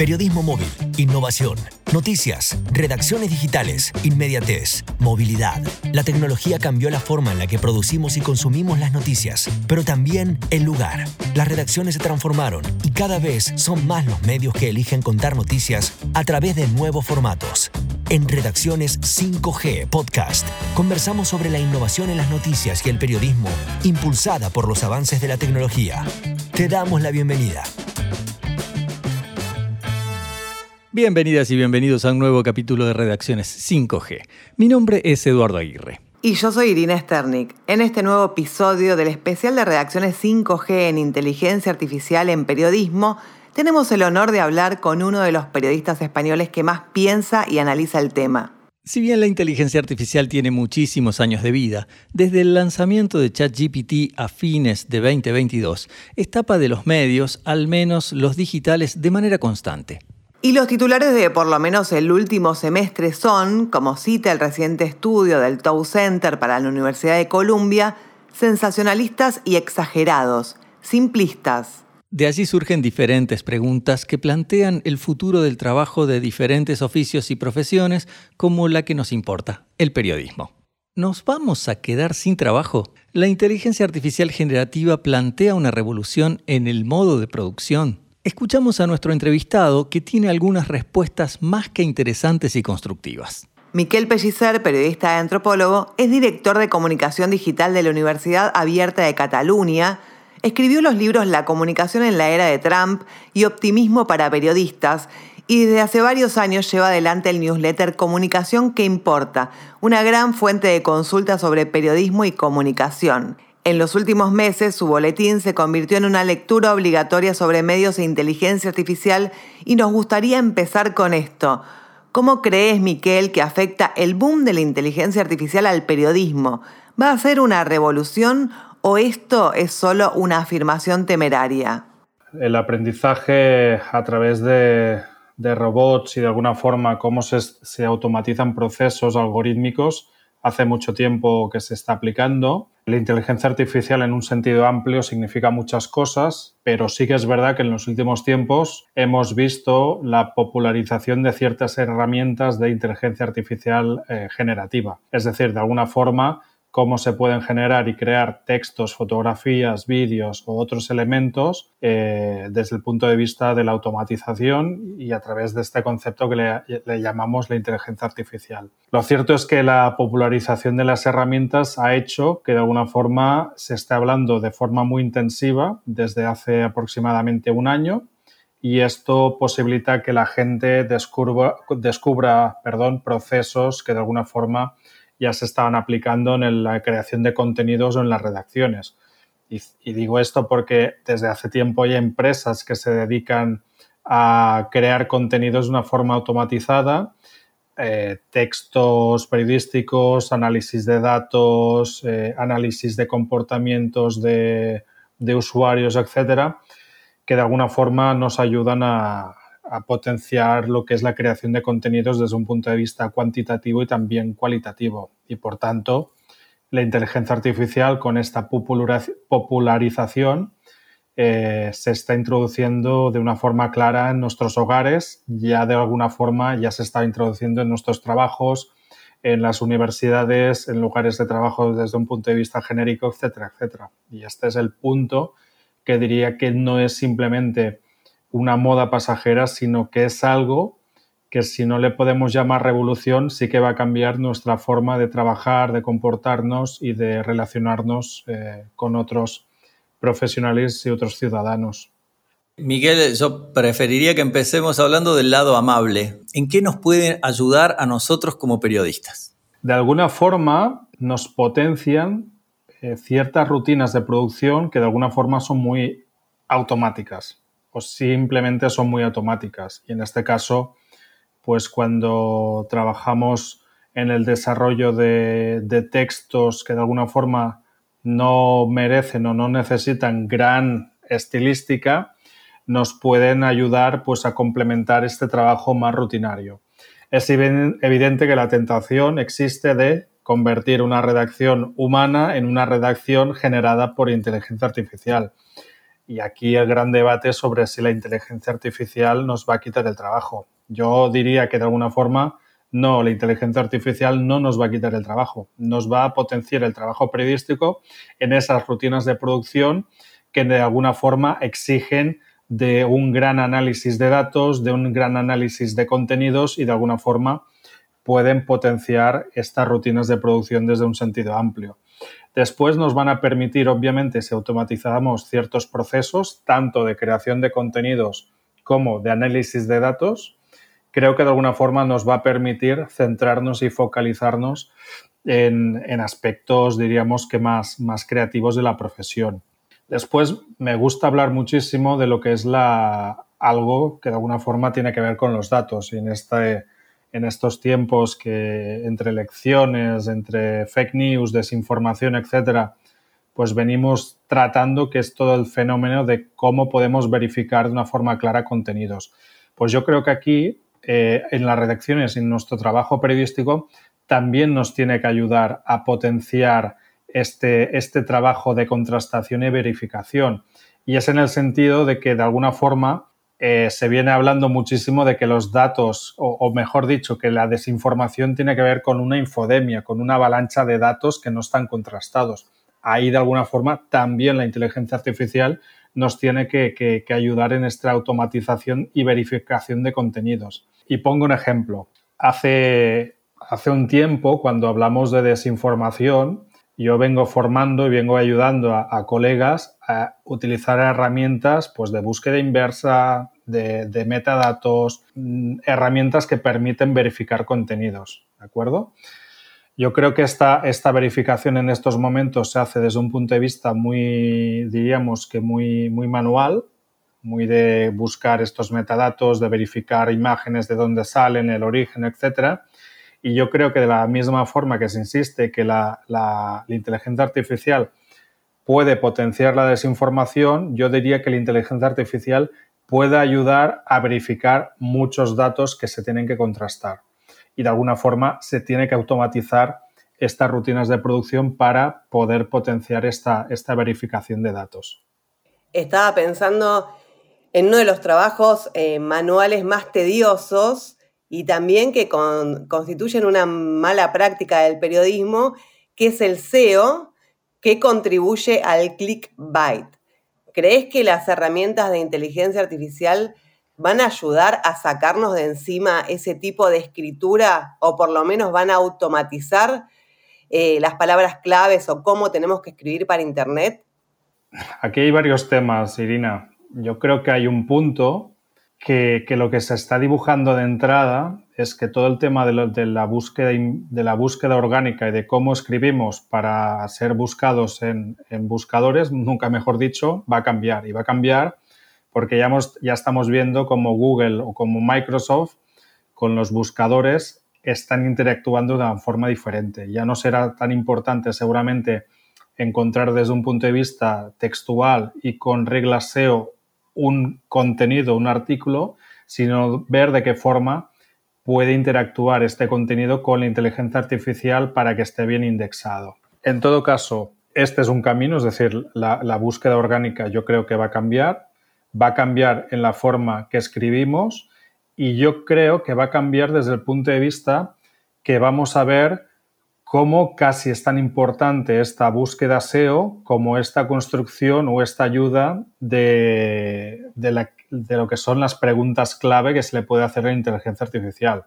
Periodismo móvil, innovación, noticias, redacciones digitales, inmediatez, movilidad. La tecnología cambió la forma en la que producimos y consumimos las noticias, pero también el lugar. Las redacciones se transformaron y cada vez son más los medios que eligen contar noticias a través de nuevos formatos. En Redacciones 5G Podcast conversamos sobre la innovación en las noticias y el periodismo impulsada por los avances de la tecnología. Te damos la bienvenida. Bienvenidas y bienvenidos a un nuevo capítulo de Redacciones 5G. Mi nombre es Eduardo Aguirre. Y yo soy Irina Sternik. En este nuevo episodio del especial de Redacciones 5G en Inteligencia Artificial en Periodismo, tenemos el honor de hablar con uno de los periodistas españoles que más piensa y analiza el tema. Si bien la inteligencia artificial tiene muchísimos años de vida, desde el lanzamiento de ChatGPT a fines de 2022, etapa de los medios, al menos los digitales, de manera constante. Y los titulares de por lo menos el último semestre son, como cita el reciente estudio del Tow Center para la Universidad de Columbia, sensacionalistas y exagerados, simplistas. De allí surgen diferentes preguntas que plantean el futuro del trabajo de diferentes oficios y profesiones como la que nos importa, el periodismo. ¿Nos vamos a quedar sin trabajo? La inteligencia artificial generativa plantea una revolución en el modo de producción, escuchamos a nuestro entrevistado que tiene algunas respuestas más que interesantes y constructivas. Miquel Pellicer, periodista y antropólogo, es director de comunicación digital de la Universidad Abierta de Cataluña. Escribió los libros La comunicación en la era de Trump y Optimismo para periodistas y desde hace varios años lleva adelante el newsletter Comunicación que importa, una gran fuente de consulta sobre periodismo y comunicación. En los últimos meses, su boletín se convirtió en una lectura obligatoria sobre medios e inteligencia artificial y nos gustaría empezar con esto. ¿Cómo crees, Miquel, que afecta el boom de la inteligencia artificial al periodismo? ¿Va a ser una revolución o esto es solo una afirmación temeraria? El aprendizaje a través de, robots y de alguna forma cómo se automatizan procesos algorítmicos hace mucho tiempo que se está aplicando. La inteligencia artificial en un sentido amplio significa muchas cosas, pero sí que es verdad que en los últimos tiempos hemos visto la popularización de ciertas herramientas de inteligencia artificial eh, generativa. Es decir, de alguna forma cómo se pueden generar y crear textos, fotografías, vídeos o otros elementos eh, desde el punto de vista de la automatización y a través de este concepto que le, llamamos la inteligencia artificial. Lo cierto es que la popularización de las herramientas ha hecho que de alguna forma se esté hablando de forma muy intensiva desde hace aproximadamente un año y esto posibilita que la gente descubra, procesos que de alguna forma ya se estaban aplicando en la creación de contenidos o en las redacciones. Y, digo esto porque desde hace tiempo hay empresas que se dedican a crear contenidos de una forma automatizada, eh, textos periodísticos, análisis de datos, eh, análisis de comportamientos de, de usuarios, etcétera, que de alguna forma nos ayudan a, a potenciar lo que es la creación de contenidos desde un punto de vista cuantitativo y también cualitativo. Y por tanto, la inteligencia artificial con esta popularización eh, se está introduciendo de una forma clara en nuestros hogares, ya de alguna forma ya se está introduciendo en nuestros trabajos, en las universidades, en lugares de trabajo desde un punto de vista genérico, etcétera, etcétera. Y este es el punto que diría que no es simplemente una moda pasajera, sino que es algo que si no le podemos llamar revolución, sí que va a cambiar nuestra forma de trabajar, de comportarnos y de relacionarnos eh, con otros profesionales y otros ciudadanos. Miguel, yo preferiría que empecemos hablando del lado amable. ¿En qué nos puede ayudar a nosotros como periodistas? De alguna forma nos potencian eh, ciertas rutinas de producción que de alguna forma son muy automáticas o simplemente son muy automáticas. Y en este caso, pues cuando trabajamos en el desarrollo de, textos que de alguna forma no merecen o no necesitan gran estilística, nos pueden ayudar pues, a complementar este trabajo más rutinario. Es evidente que la tentación existe de convertir una redacción humana en una redacción generada por inteligencia artificial Y aquí el gran debate sobre si la inteligencia artificial nos va a quitar el trabajo. Yo diría que de alguna forma no, la inteligencia artificial no nos va a quitar el trabajo, nos va a potenciar el trabajo periodístico en esas rutinas de producción que de alguna forma exigen de un gran análisis de datos, de un gran análisis de contenidos y de alguna forma pueden potenciar estas rutinas de producción desde un sentido amplio. Después nos van a permitir, obviamente, si automatizamos ciertos procesos, tanto de creación de contenidos como de análisis de datos, creo que de alguna forma nos va a permitir centrarnos y focalizarnos en, aspectos, diríamos que más, más creativos de la profesión. Después me gusta hablar muchísimo de lo que es la, algo que de alguna forma tiene que ver con los datos y en, este, en estos tiempos que entre elecciones, entre fake news, desinformación, etcétera, pues venimos tratando que es todo el fenómeno de cómo podemos verificar de una forma clara contenidos. Pues yo creo que aquí eh, en las redacciones, en nuestro trabajo periodístico, también nos tiene que ayudar a potenciar este, este trabajo de contrastación y verificación. Y es en el sentido de que, de alguna forma, eh, se viene hablando muchísimo de que los datos, o, mejor dicho, que la desinformación tiene que ver con una infodemia, con una avalancha de datos que no están contrastados. Ahí, de alguna forma, también la inteligencia artificial nos tiene que ayudar en esta automatización y verificación de contenidos. Y pongo un ejemplo. Hace, hace un tiempo, cuando hablamos de desinformación, yo vengo formando y vengo ayudando a, colegas a utilizar herramientas pues, de búsqueda inversa, de, metadatos, mm, herramientas que permiten verificar contenidos. ¿De acuerdo? Yo creo que esta, esta verificación en estos momentos se hace desde un punto de vista muy, diríamos que muy, muy manual, muy de buscar estos metadatos, de verificar imágenes de dónde salen, el origen, etc. Y yo creo que de la misma forma que se insiste que la, la, inteligencia artificial puede potenciar la desinformación, yo diría que la inteligencia artificial puede ayudar a verificar muchos datos que se tienen que contrastar. Y de alguna forma se tiene que automatizar estas rutinas de producción para poder potenciar esta, esta verificación de datos. Estaba pensando en uno de los trabajos eh, manuales más tediosos y también que constituyen una mala práctica del periodismo, que es el SEO, que contribuye al clickbait. ¿Crees que las herramientas de inteligencia artificial van a ayudar a sacarnos de encima ese tipo de escritura o por lo menos van a automatizar eh, las palabras claves o cómo tenemos que escribir para Internet? Aquí hay varios temas, Irina yo creo que hay un punto que, lo que se está dibujando de entrada es que todo el tema de, la búsqueda, de la búsqueda orgánica y de cómo escribimos para ser buscados en, buscadores, nunca mejor dicho, va a cambiar. Y va a cambiar porque ya, ya estamos viendo como Google o como Microsoft con los buscadores están interactuando de una forma diferente. Ya no será tan importante seguramente encontrar desde un punto de vista textual y con reglas SEO un contenido, un artículo, sino ver de qué forma puede interactuar este contenido con la inteligencia artificial para que esté bien indexado. En todo caso, este es un camino, es decir, la, búsqueda orgánica yo creo que va a cambiar, va a cambiar en la forma que escribimos y yo creo que va a cambiar desde el punto de vista que vamos a ver cómo casi es tan importante esta búsqueda SEO como esta construcción o esta ayuda de, lo que son las preguntas clave que se le puede hacer a la inteligencia artificial.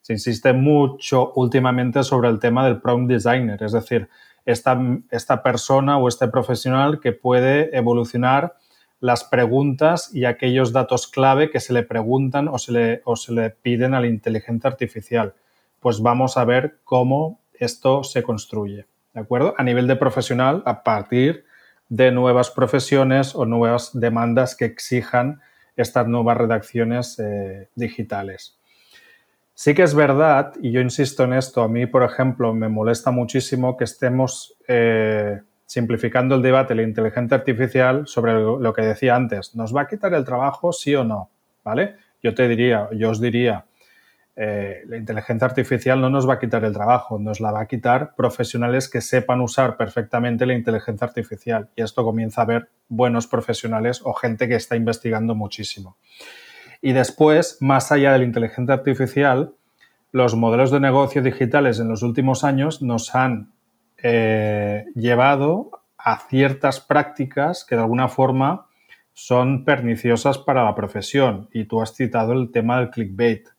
Se insiste mucho últimamente sobre el tema del prompt designer, es decir, esta, esta persona o este profesional que puede evolucionar las preguntas y aquellos datos clave que se le preguntan o se le, o se le piden a la inteligencia artificial. Pues vamos a ver cómo esto se construye, ¿de acuerdo? A nivel de profesional, a partir de nuevas profesiones o nuevas demandas que exijan estas nuevas redacciones eh, digitales. Sí que es verdad, y yo insisto en esto, a mí, por ejemplo, me molesta muchísimo que estemos eh, simplificando el debate de la inteligencia artificial sobre lo que decía antes. ¿Nos va a quitar el trabajo, sí o no? ¿Vale? Yo te diría, yo os diría, eh, la inteligencia artificial no nos va a quitar el trabajo, nos la va a quitar profesionales que sepan usar perfectamente la inteligencia artificial. Y esto comienza a ver buenos profesionales o gente que está investigando muchísimo. Y después, más allá de la inteligencia artificial, los modelos de negocio digitales en los últimos años nos han eh, llevado a ciertas prácticas que de alguna forma son perniciosas para la profesión. Y tú has citado el tema del clickbait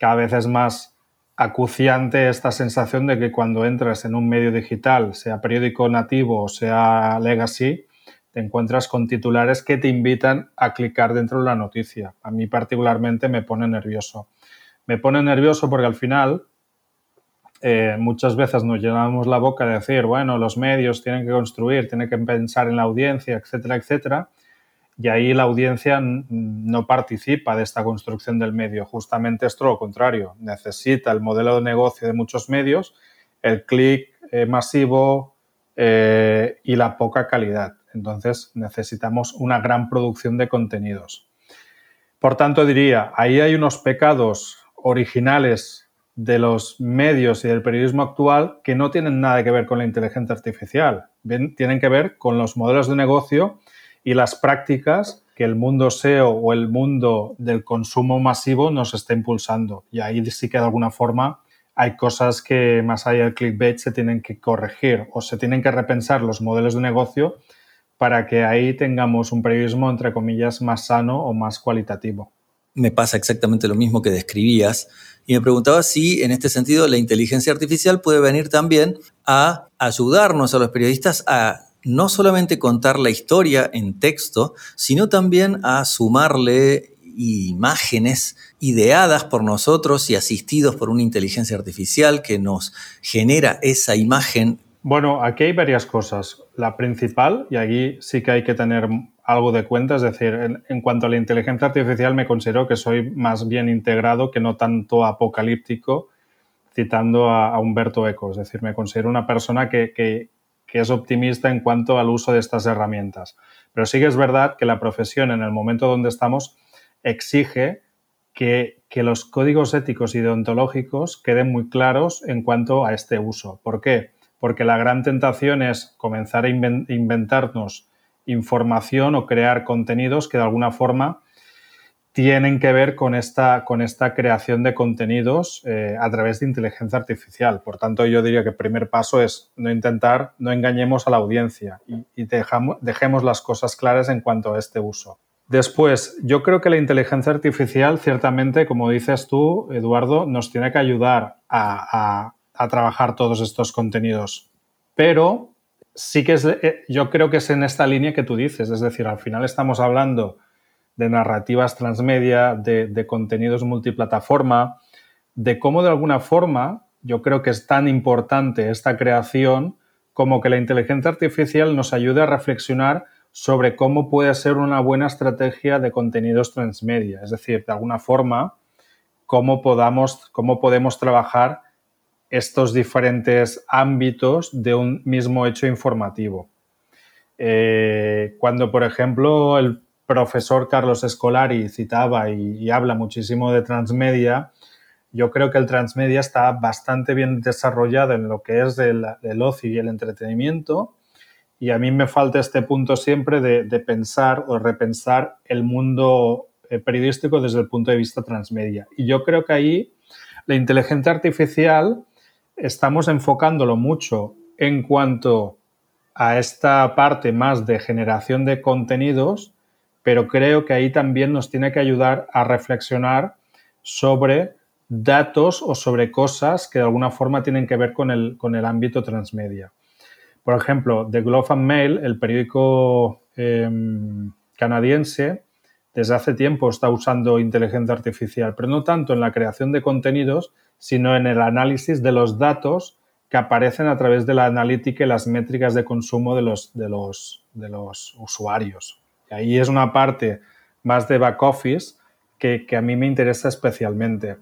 cada vez es más acuciante esta sensación de que cuando entras en un medio digital, sea periódico nativo o sea legacy, te encuentras con titulares que te invitan a clicar dentro de la noticia. A mí particularmente me pone nervioso. Me pone nervioso porque al final eh, muchas veces nos llenamos la boca de decir, bueno, los medios tienen que construir, tienen que pensar en la audiencia, etcétera, etcétera y ahí la audiencia no participa de esta construcción del medio. Justamente es todo lo contrario. Necesita el modelo de negocio de muchos medios, el clic eh, masivo eh, y la poca calidad. Entonces necesitamos una gran producción de contenidos. Por tanto, diría, ahí hay unos pecados originales de los medios y del periodismo actual que no tienen nada que ver con la inteligencia artificial. tienen que ver con los modelos de negocio y las prácticas que el mundo SEO o el mundo del consumo masivo nos está impulsando. Y ahí sí que de alguna forma hay cosas que más allá del clickbait se tienen que corregir o se tienen que repensar los modelos de negocio para que ahí tengamos un periodismo, entre comillas, más sano o más cualitativo. Me pasa exactamente lo mismo que describías y me preguntaba si en este sentido la inteligencia artificial puede venir también a ayudarnos a los periodistas a no solamente contar la historia en texto, sino también a sumarle imágenes ideadas por nosotros y asistidos por una inteligencia artificial que nos genera esa imagen. Bueno, aquí hay varias cosas. La principal, y aquí sí que hay que tener algo de cuenta, es decir, en, cuanto a la inteligencia artificial me considero que soy más bien integrado que no tanto apocalíptico, citando a, Humberto Eco. Es decir, me considero una persona que, que es optimista en cuanto al uso de estas herramientas. Pero sí que es verdad que la profesión en el momento donde estamos exige que, los códigos éticos y deontológicos queden muy claros en cuanto a este uso. ¿Por qué? Porque la gran tentación es comenzar a inventarnos información o crear contenidos que de alguna forma tienen que ver con esta, con esta creación de contenidos eh, a través de inteligencia artificial. Por tanto, yo diría que el primer paso es no intentar, no engañemos a la audiencia y, dejemos las cosas claras en cuanto a este uso. Después, yo creo que la inteligencia artificial, ciertamente, como dices tú, Eduardo, nos tiene que ayudar a, a trabajar todos estos contenidos. Pero sí que es, eh, yo creo que es en esta línea que tú dices, es decir, al final estamos hablando de narrativas transmedia, de, contenidos multiplataforma, de cómo de alguna forma yo creo que es tan importante esta creación como que la inteligencia artificial nos ayude a reflexionar sobre cómo puede ser una buena estrategia de contenidos transmedia. Es decir, de alguna forma, cómo, podamos, cómo podemos trabajar estos diferentes ámbitos de un mismo hecho informativo. Eh, cuando, por ejemplo, el profesor Carlos Escolari citaba y, habla muchísimo de transmedia, yo creo que el transmedia está bastante bien desarrollado en lo que es el, ocio y el entretenimiento. Y a mí me falta este punto siempre de, pensar o repensar el mundo eh, periodístico desde el punto de vista transmedia. Y yo creo que ahí la inteligencia artificial estamos enfocándolo mucho en cuanto a esta parte más de generación de contenidos, pero creo que ahí también nos tiene que ayudar a reflexionar sobre datos o sobre cosas que de alguna forma tienen que ver con el, con el ámbito transmedia. Por ejemplo, The Globe and Mail, el periódico em, canadiense, desde hace tiempo está usando inteligencia artificial, pero no tanto en la creación de contenidos, sino en el análisis de los datos que aparecen a través de la analítica y las métricas de consumo de los, de los, de los usuarios. Ahí es una parte más de back office que, a mí me interesa especialmente.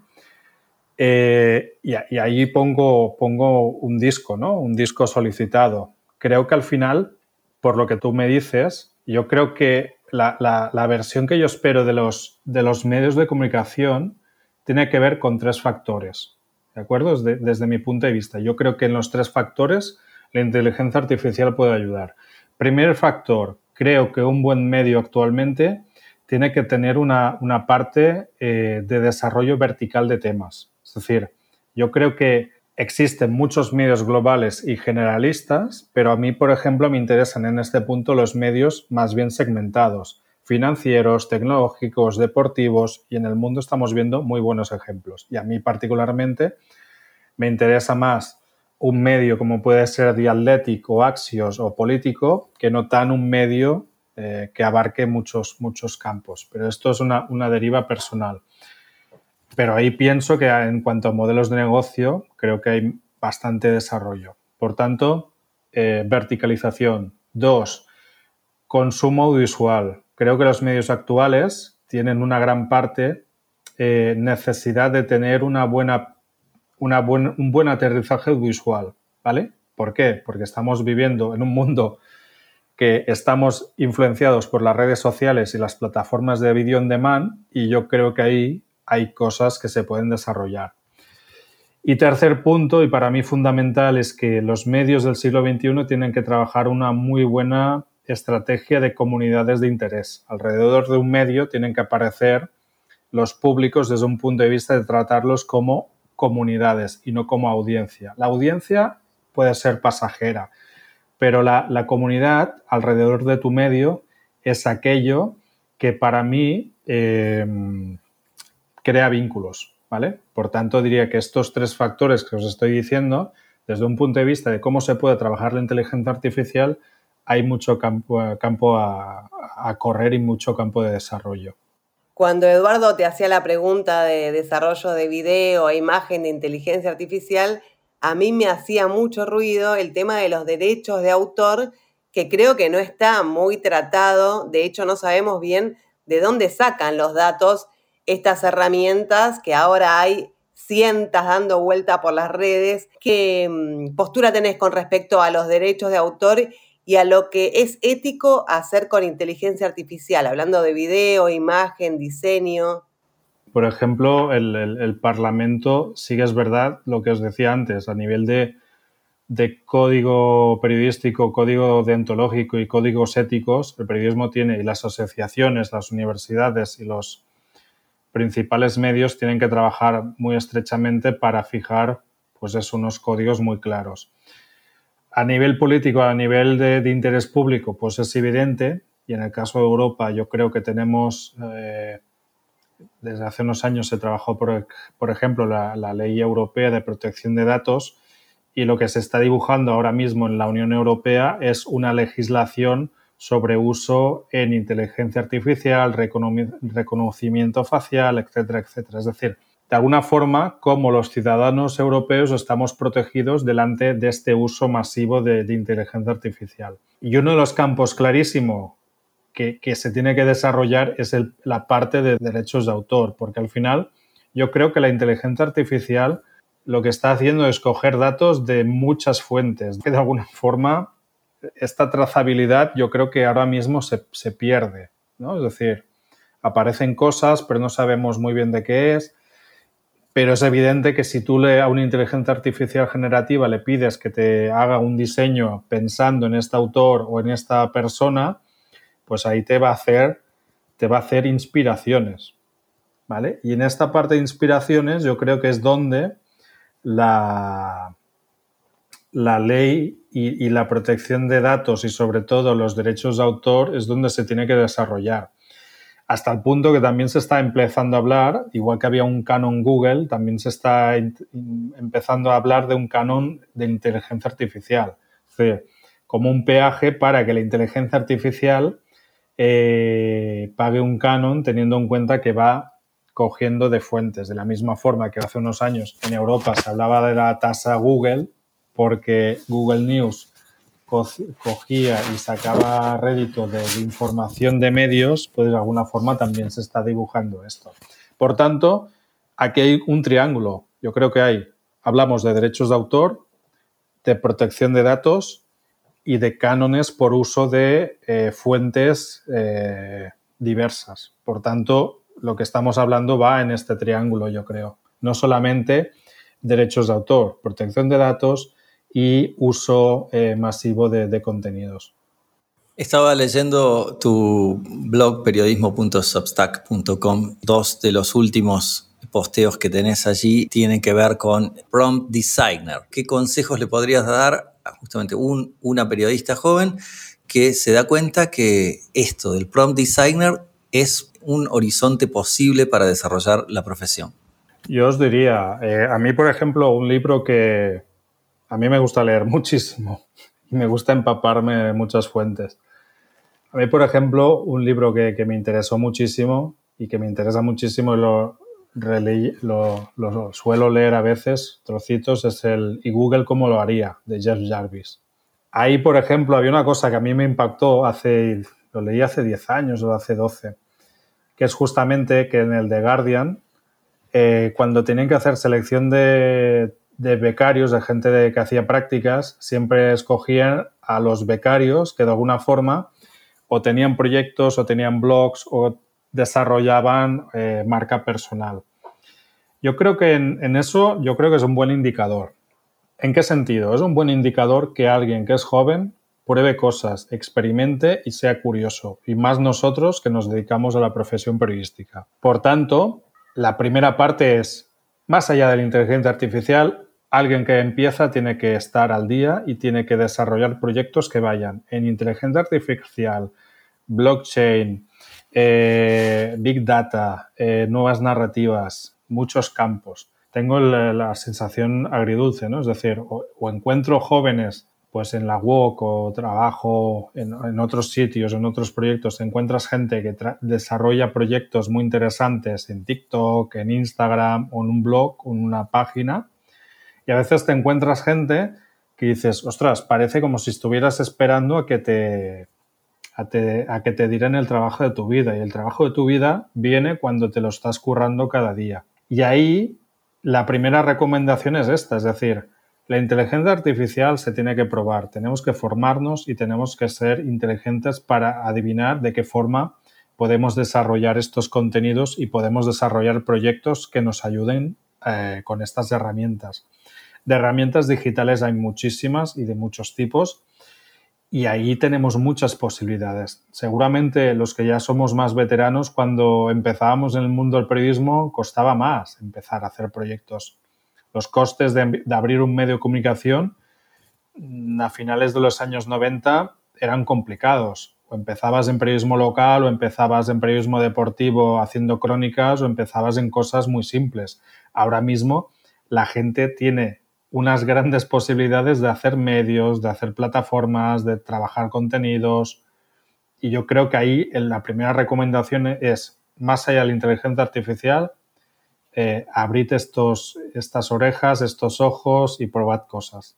Eh, y, ahí pongo, pongo un disco, ¿no? Un disco solicitado. Creo que al final, por lo que tú me dices, yo creo que la, versión que yo espero de los, de los medios de comunicación tiene que ver con tres factores. ¿De acuerdo? Desde mi punto de vista. Yo creo que en los tres factores la inteligencia artificial puede ayudar. Primer factor, creo que un buen medio actualmente tiene que tener una, parte eh, de desarrollo vertical de temas. Es decir, yo creo que existen muchos medios globales y generalistas, pero a mí, por ejemplo, me interesan en este punto los medios más bien segmentados, financieros, tecnológicos, deportivos, y en el mundo estamos viendo muy buenos ejemplos. Y a mí particularmente me interesa más un medio como puede ser Dialético, o Axios o Político que no tan un medio eh, que abarque muchos, muchos campos. Pero esto es una, deriva personal. Pero ahí pienso que en cuanto a modelos de negocio, creo que hay bastante desarrollo. Por tanto, eh, verticalización. Dos, consumo audiovisual. Creo que los medios actuales tienen una gran parte eh, necesidad de tener una buena un buen aterrizaje visual, ¿vale? ¿Por qué? Porque estamos viviendo en un mundo que estamos influenciados por las redes sociales y las plataformas de video on demand y yo creo que ahí hay cosas que se pueden desarrollar. Y tercer punto, y para mí fundamental, es que los medios del siglo XXI tienen que trabajar una muy buena estrategia de comunidades de interés. Alrededor de un medio tienen que aparecer los públicos desde un punto de vista de tratarlos como comunidades y no como audiencia. La audiencia puede ser pasajera, pero la, comunidad alrededor de tu medio es aquello que para mí em, crea vínculos, ¿vale? Por tanto, diría que estos tres factores que os estoy diciendo, desde un punto de vista de cómo se puede trabajar la inteligencia artificial, hay mucho campo, campo a correr y mucho campo de desarrollo. Cuando Eduardo te hacía la pregunta de desarrollo de video e imagen de inteligencia artificial, a mí me hacía mucho ruido el tema de los derechos de autor, que creo que no está muy tratado. De hecho, no sabemos bien de dónde sacan los datos estas herramientas que ahora hay cientas dando vuelta por las redes. ¿Qué mm, postura tenés con respecto a los derechos de autor y a lo que es ético hacer con inteligencia artificial, hablando de video, imagen, diseño. Por ejemplo, el, Parlamento sigue es verdad lo que os decía antes, a nivel de, código periodístico, código deontológico y códigos éticos, el periodismo tiene y las asociaciones, las universidades y los principales medios tienen que trabajar muy estrechamente para fijar pues unos códigos muy claros. A nivel político, a nivel de, interés público, pues es evidente, y en el caso de Europa yo creo que tenemos, eh, desde hace unos años se trabajó, por, ejemplo, la, la, Ley Europea de Protección de Datos, y lo que se está dibujando ahora mismo en la Unión Europea es una legislación sobre uso en inteligencia artificial, reconocimiento facial, etcétera, etcétera. Es decir, de alguna forma, como los ciudadanos europeos estamos protegidos delante de este uso masivo de, inteligencia artificial. Y uno de los campos clarísimo que, se tiene que desarrollar es la parte de derechos de autor, porque al final yo creo que la inteligencia artificial lo que está haciendo es coger datos de muchas fuentes, de alguna forma esta trazabilidad yo creo que ahora mismo se, se pierde, ¿no? Es decir, aparecen cosas, pero no sabemos muy bien de qué es pero es evidente que si tú le, a una inteligencia artificial generativa le pides que te haga un diseño pensando en este autor o en esta persona, pues ahí te va a hacer, te va a hacer inspiraciones. ¿Vale? Y en esta parte de inspiraciones yo creo que es donde la, la ley y, y la protección de datos y sobre todo los derechos de autor es donde se tiene que desarrollar hasta el punto que también se está empezando a hablar, igual que había un canon Google, también se está empezando a hablar de un canon de inteligencia artificial, como un peaje para que la inteligencia artificial eh, pague un canon teniendo en cuenta que va cogiendo de fuentes, de la misma forma que hace unos años en Europa se hablaba de la tasa Google, porque Google News cogía y sacaba rédito de, información de medios, pues de alguna forma también se está dibujando esto. Por tanto, aquí hay un triángulo. Yo creo que hay, hablamos de derechos de autor, de protección de datos y de cánones por uso de eh, fuentes eh, diversas. Por tanto, lo que estamos hablando va en este triángulo, yo creo. No solamente derechos de autor, protección de datos y uso eh, masivo de, contenidos. Estaba leyendo tu blog periodismo.substack.com. Dos de los últimos posteos que tenés allí tienen que ver con prompt designer. ¿Qué consejos le podrías dar a justamente un, una periodista joven que se da cuenta que esto del prompt designer es un horizonte posible para desarrollar la profesión? Yo os diría, eh, a mí, por ejemplo, un libro que a mí me gusta leer muchísimo y me gusta empaparme de muchas fuentes. A mí, por ejemplo, un libro que, me interesó muchísimo y que me interesa muchísimo y lo, lo, lo, suelo leer a veces, trocitos, es el ¿Y Google cómo lo haría? de Jeff Jarvis. Ahí, por ejemplo, había una cosa que a mí me impactó hace, lo leí hace 10 años o hace 12, que es justamente que en el The Guardian, eh, cuando tenían que hacer selección de, becarios, de gente que hacía prácticas, siempre escogían a los becarios que de alguna forma o tenían proyectos o tenían blogs o desarrollaban eh, marca personal. Yo creo que en, eso, yo creo que es un buen indicador. ¿En qué sentido? Es un buen indicador que alguien que es joven pruebe cosas, experimente y sea curioso, y más nosotros que nos dedicamos a la profesión periodística. Por tanto, la primera parte es, más allá de la inteligencia artificial, alguien que empieza tiene que estar al día y tiene que desarrollar proyectos que vayan en inteligencia artificial, blockchain, eh, big data, eh, nuevas narrativas, muchos campos. Tengo la, sensación agridulce, ¿no? Es decir, o encuentro jóvenes pues en la WOC o trabajo en, otros sitios, en otros proyectos, encuentras gente que desarrolla proyectos muy interesantes en TikTok, en Instagram o en un blog en una página. Y a veces te encuentras gente que dices, ostras, parece como si estuvieras esperando a que te, a, que te el trabajo de tu vida. Y el trabajo de tu vida viene cuando te lo estás currando cada día. Y ahí la primera recomendación es esta, es decir, la inteligencia artificial se tiene que probar, tenemos que formarnos y tenemos que ser inteligentes para adivinar de qué forma podemos desarrollar estos contenidos y podemos desarrollar proyectos que nos ayuden eh, con estas herramientas. De herramientas digitales hay muchísimas y de muchos tipos y ahí tenemos muchas posibilidades. Seguramente los que ya somos más veteranos, cuando empezábamos en el mundo del periodismo, costaba más empezar a hacer proyectos los costes de, abrir un medio de comunicación mm, a finales de los años 90 eran complicados. O empezabas en periodismo local, o empezabas en periodismo deportivo haciendo crónicas, o empezabas en cosas muy simples. Ahora mismo la gente tiene unas grandes posibilidades de hacer medios, de hacer plataformas, de trabajar contenidos. Y yo creo que ahí la primera recomendación es, más allá de la inteligencia artificial, eh, abrid estos, estas orejas, estos ojos y probad cosas.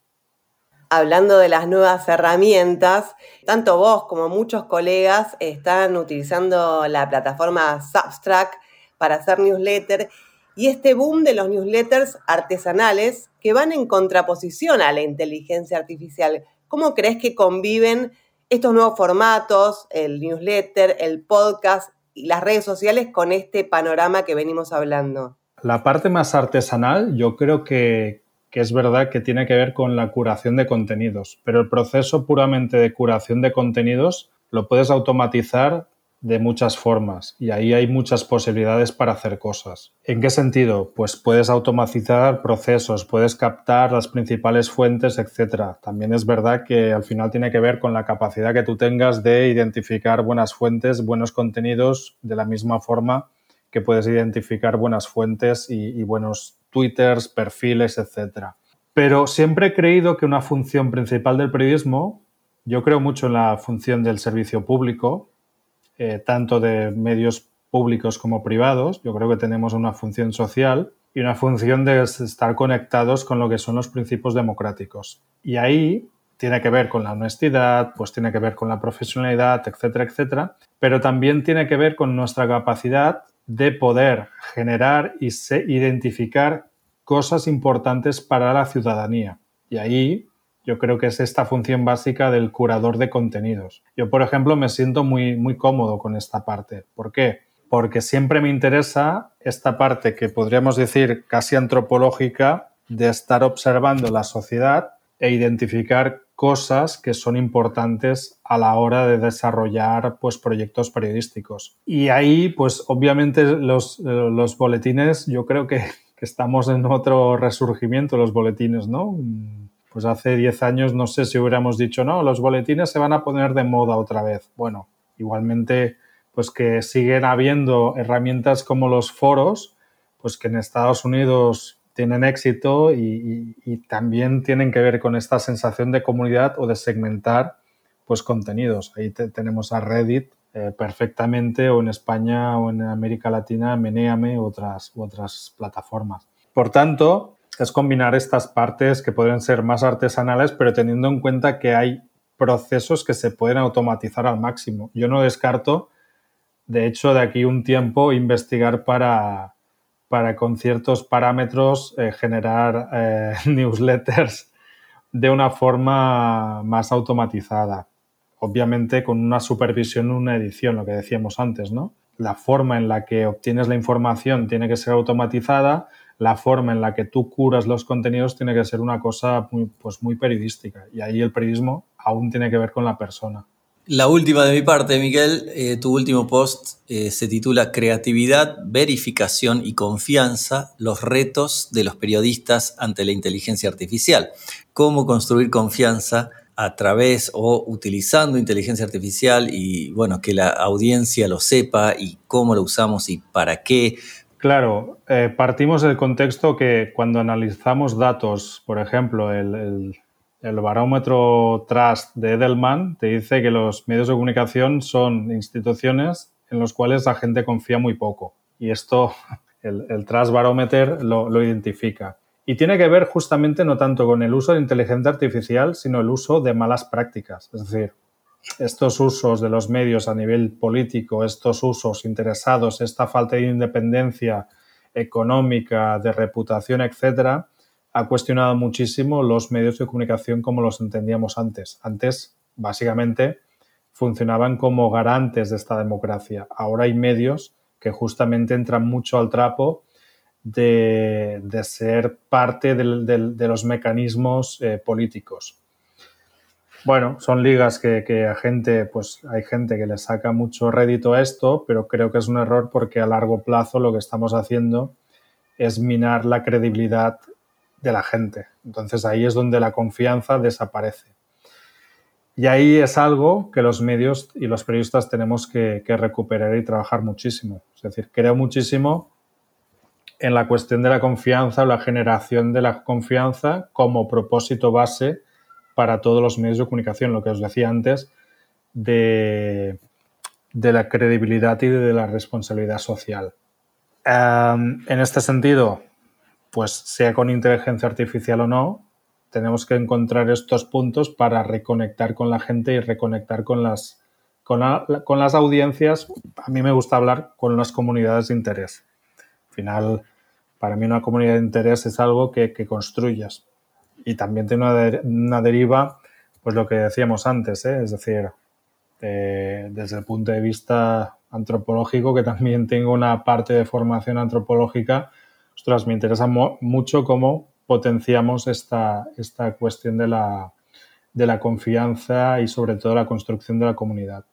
Hablando de las nuevas herramientas, tanto vos como muchos colegas están utilizando la plataforma Substract para hacer newsletter y este boom de los newsletters artesanales que van en contraposición a la inteligencia artificial. ¿Cómo crees que conviven estos nuevos formatos, el newsletter, el podcast y las redes sociales con este panorama que venimos hablando? La parte más artesanal yo creo que, es verdad que tiene que ver con la curación de contenidos, pero el proceso puramente de curación de contenidos lo puedes automatizar de muchas formas y ahí hay muchas posibilidades para hacer cosas. ¿En qué sentido? Pues puedes automatizar procesos, puedes captar las principales fuentes, etc. También es verdad que al final tiene que ver con la capacidad que tú tengas de identificar buenas fuentes, buenos contenidos de la misma forma que puedes identificar buenas fuentes y, buenos twitters, perfiles, etc. Pero siempre he creído que una función principal del periodismo, yo creo mucho en la función del servicio público, eh, tanto de medios públicos como privados. Yo creo que tenemos una función social y una función de estar conectados con lo que son los principios democráticos. Y ahí tiene que ver con la honestidad, pues tiene que ver con la profesionalidad, etcétera, etcétera, pero también tiene que ver con nuestra capacidad de poder generar y identificar cosas importantes para la ciudadanía. Y ahí yo creo que es esta función básica del curador de contenidos. Yo, por ejemplo, me siento muy, muy cómodo con esta parte. ¿Por qué? porque siempre me interesa esta parte que podríamos decir casi antropológica de estar observando la sociedad e identificar cosas que son importantes a la hora de desarrollar pues, proyectos periodísticos. Y ahí, pues obviamente los, los boletines, yo creo que, que, estamos en otro resurgimiento, los boletines, ¿no? Pues hace 10 años no sé si hubiéramos dicho, no, los boletines se van a poner de moda otra vez. Bueno, igualmente, pues que siguen habiendo herramientas como los foros, pues que en Estados Unidos tienen éxito y, también tienen que ver con esta sensación de comunidad o de segmentar pues contenidos. Ahí tenemos a Reddit eh, perfectamente o en España o en América Latina, Meneame otras, u otras plataformas. Por tanto, es combinar estas partes que pueden ser más artesanales, pero teniendo en cuenta que hay procesos que se pueden automatizar al máximo. Yo no descarto, de hecho, de aquí un tiempo investigar para, para con ciertos parámetros eh, generar eh, newsletters de una forma más automatizada. Obviamente con una supervisión, una edición, lo que decíamos antes, ¿no? La forma en la que obtienes la información tiene que ser automatizada, la forma en la que tú curas los contenidos tiene que ser una cosa muy, pues muy periodística. Y ahí el periodismo aún tiene que ver con la persona. La última de mi parte, Miguel, eh, tu último post eh, se titula Creatividad, verificación y confianza, los retos de los periodistas ante la inteligencia artificial. Cómo construir confianza a través o utilizando inteligencia artificial y bueno, que la audiencia lo sepa y cómo lo usamos y para qué. Claro, eh, partimos del contexto que cuando analizamos datos, por ejemplo, el barómetro Trust de Edelman te dice que los medios de comunicación son instituciones en los cuales la gente confía muy poco. Y esto, el, Trust Barometer lo, identifica. Y tiene que ver justamente no tanto con el uso de inteligencia artificial, sino el uso de malas prácticas. Es decir, estos usos de los medios a nivel político, estos usos interesados, esta falta de independencia económica, de reputación, etcétera, ha cuestionado muchísimo los medios de comunicación como los entendíamos antes. Antes, básicamente, funcionaban como garantes de esta democracia. Ahora hay medios que justamente entran mucho al trapo de, ser parte de los mecanismos eh, políticos. Bueno, son ligas que, que, a gente, pues hay gente que le saca mucho rédito a esto, pero creo que es un error porque a largo plazo lo que estamos haciendo es minar la credibilidad de la gente. Entonces ahí es donde la confianza desaparece. Y ahí es algo que los medios y los periodistas tenemos que, recuperar y trabajar muchísimo. Es decir, creo muchísimo en la cuestión de la confianza o la generación de la confianza como propósito base para todos los medios de comunicación, lo que os decía antes, de, de la credibilidad y de la responsabilidad social. en este sentido, pues sea con inteligencia artificial o no, tenemos que encontrar estos puntos para reconectar con la gente y reconectar con las, con, las audiencias. A mí me gusta hablar con las comunidades de interés. Al final, para mí una comunidad de interés es algo que, construyas. Y también tiene una, deriva, pues lo que decíamos antes, ¿eh? es decir, eh, desde el punto de vista antropológico, que también tengo una parte de formación antropológica, ostras, me interesa mucho cómo potenciamos esta, esta cuestión de la, de la confianza y sobre todo la construcción de la comunidad.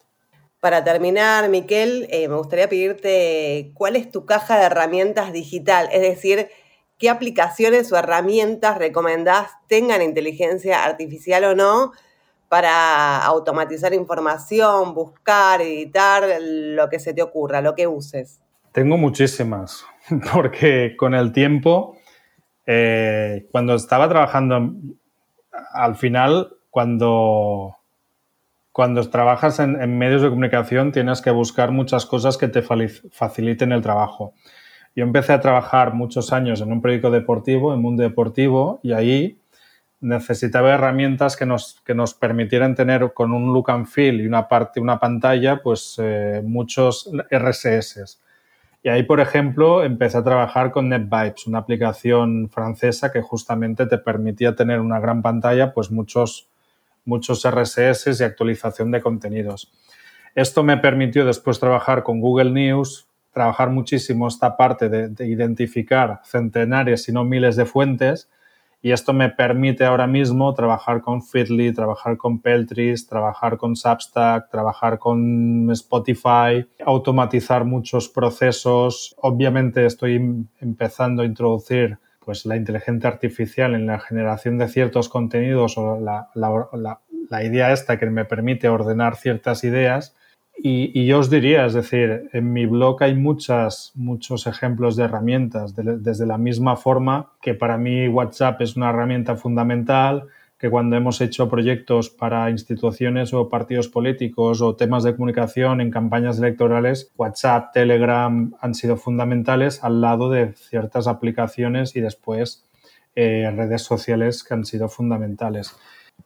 Para terminar, Miquel, eh, me gustaría pedirte cuál es tu caja de herramientas digital, es decir, qué aplicaciones o herramientas recomendás tengan inteligencia artificial o no para automatizar información, buscar, editar, lo que se te ocurra, lo que uses. Tengo muchísimas. porque con el tiempo, eh, cuando estaba trabajando, al final, cuando, cuando trabajas en, medios de comunicación, tienes que buscar muchas cosas que te faciliten el trabajo. Yo empecé a trabajar muchos años en un periódico deportivo, en Mundo Deportivo, y ahí necesitaba herramientas que nos, que nos permitieran tener con un look and feel y una parte, una pantalla, pues eh, muchos RSS. Y ahí, por ejemplo, empecé a trabajar con NetVibes, una aplicación francesa que justamente te permitía tener una gran pantalla, pues muchos, muchos RSS y actualización de contenidos. Esto me permitió después trabajar con Google News, trabajar muchísimo esta parte de, de identificar centenares, si no miles de fuentes y esto me permite ahora mismo trabajar con Feedly, trabajar con Peltris, trabajar con Substack, trabajar con Spotify, automatizar muchos procesos. Obviamente estoy empezando a introducir pues, la inteligencia artificial en la generación de ciertos contenidos o la, la idea esta que me permite ordenar ciertas ideas y, yo os diría, es decir, en mi blog hay muchas, muchos ejemplos de herramientas, desde la misma forma que para mí WhatsApp es una herramienta fundamental, que cuando hemos hecho proyectos para instituciones o partidos políticos o temas de comunicación en campañas electorales, WhatsApp, Telegram han sido fundamentales al lado de ciertas aplicaciones y después eh, redes sociales que han sido fundamentales.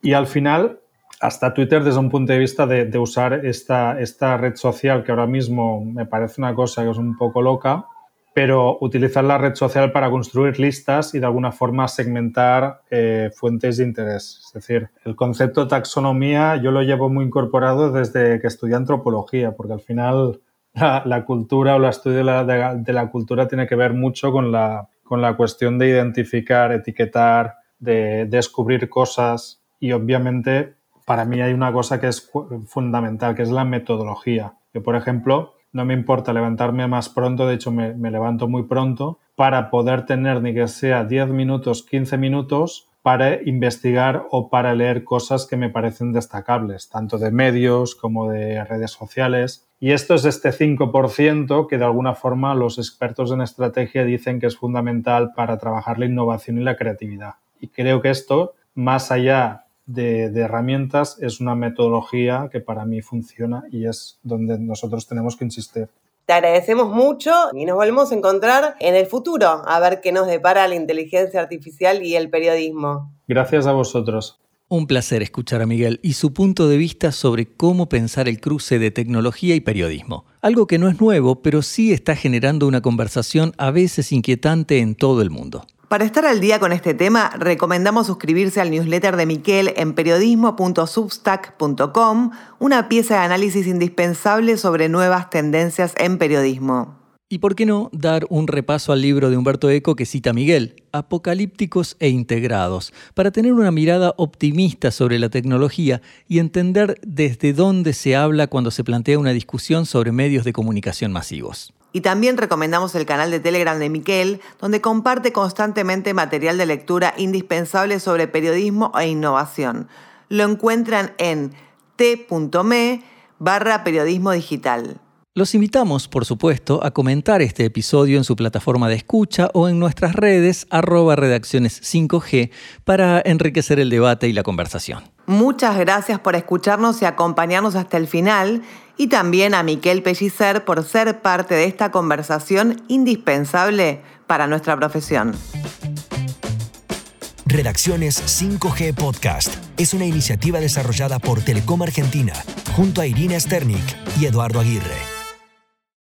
Y al final, hasta Twitter desde un punto de vista de, usar esta, esta, red social que ahora mismo me parece una cosa que es un poco loca, pero utilizar la red social para construir listas y de alguna forma segmentar eh, fuentes de interés. Es decir, el concepto de taxonomía yo lo llevo muy incorporado desde que estudié antropología, porque al final la, cultura o el estudio de la, de la, cultura tiene que ver mucho con la, con la cuestión de identificar, etiquetar, de descubrir cosas y obviamente para mí hay una cosa que es fundamental, que es la metodología. Que, por ejemplo, no me importa levantarme más pronto, de hecho me, levanto muy pronto, para poder tener ni que sea 10 minutos, 15 minutos para investigar o para leer cosas que me parecen destacables, tanto de medios como de redes sociales. Y esto es este 5% que de alguna forma los expertos en estrategia dicen que es fundamental para trabajar la innovación y la creatividad. Y creo que esto, más allá de, herramientas es una metodología que para mí funciona y es donde nosotros tenemos que insistir. Te agradecemos mucho y nos volvemos a encontrar en el futuro a ver qué nos depara la inteligencia artificial y el periodismo. Gracias a vosotros. Un placer escuchar a Miguel y su punto de vista sobre cómo pensar el cruce de tecnología y periodismo. Algo que no es nuevo, pero sí está generando una conversación a veces inquietante en todo el mundo. Para estar al día con este tema, recomendamos suscribirse al newsletter de Miquel en periodismo.substack.com, una pieza de análisis indispensable sobre nuevas tendencias en periodismo. Y por qué no dar un repaso al libro de Humberto Eco que cita Miguel, Apocalípticos e Integrados, para tener una mirada optimista sobre la tecnología y entender desde dónde se habla cuando se plantea una discusión sobre medios de comunicación masivos. Y también recomendamos el canal de Telegram de Miquel, donde comparte constantemente material de lectura indispensable sobre periodismo e innovación. Lo encuentran en t.me barra periodismo digital. Los invitamos, por supuesto, a comentar este episodio en su plataforma de escucha o en nuestras redes arroba redacciones 5G para enriquecer el debate y la conversación. Muchas gracias por escucharnos y acompañarnos hasta el final y también a Miquel Pellicer por ser parte de esta conversación indispensable para nuestra profesión. Redacciones 5G Podcast es una iniciativa desarrollada por Telecom Argentina junto a Irina Sternik y Eduardo Aguirre.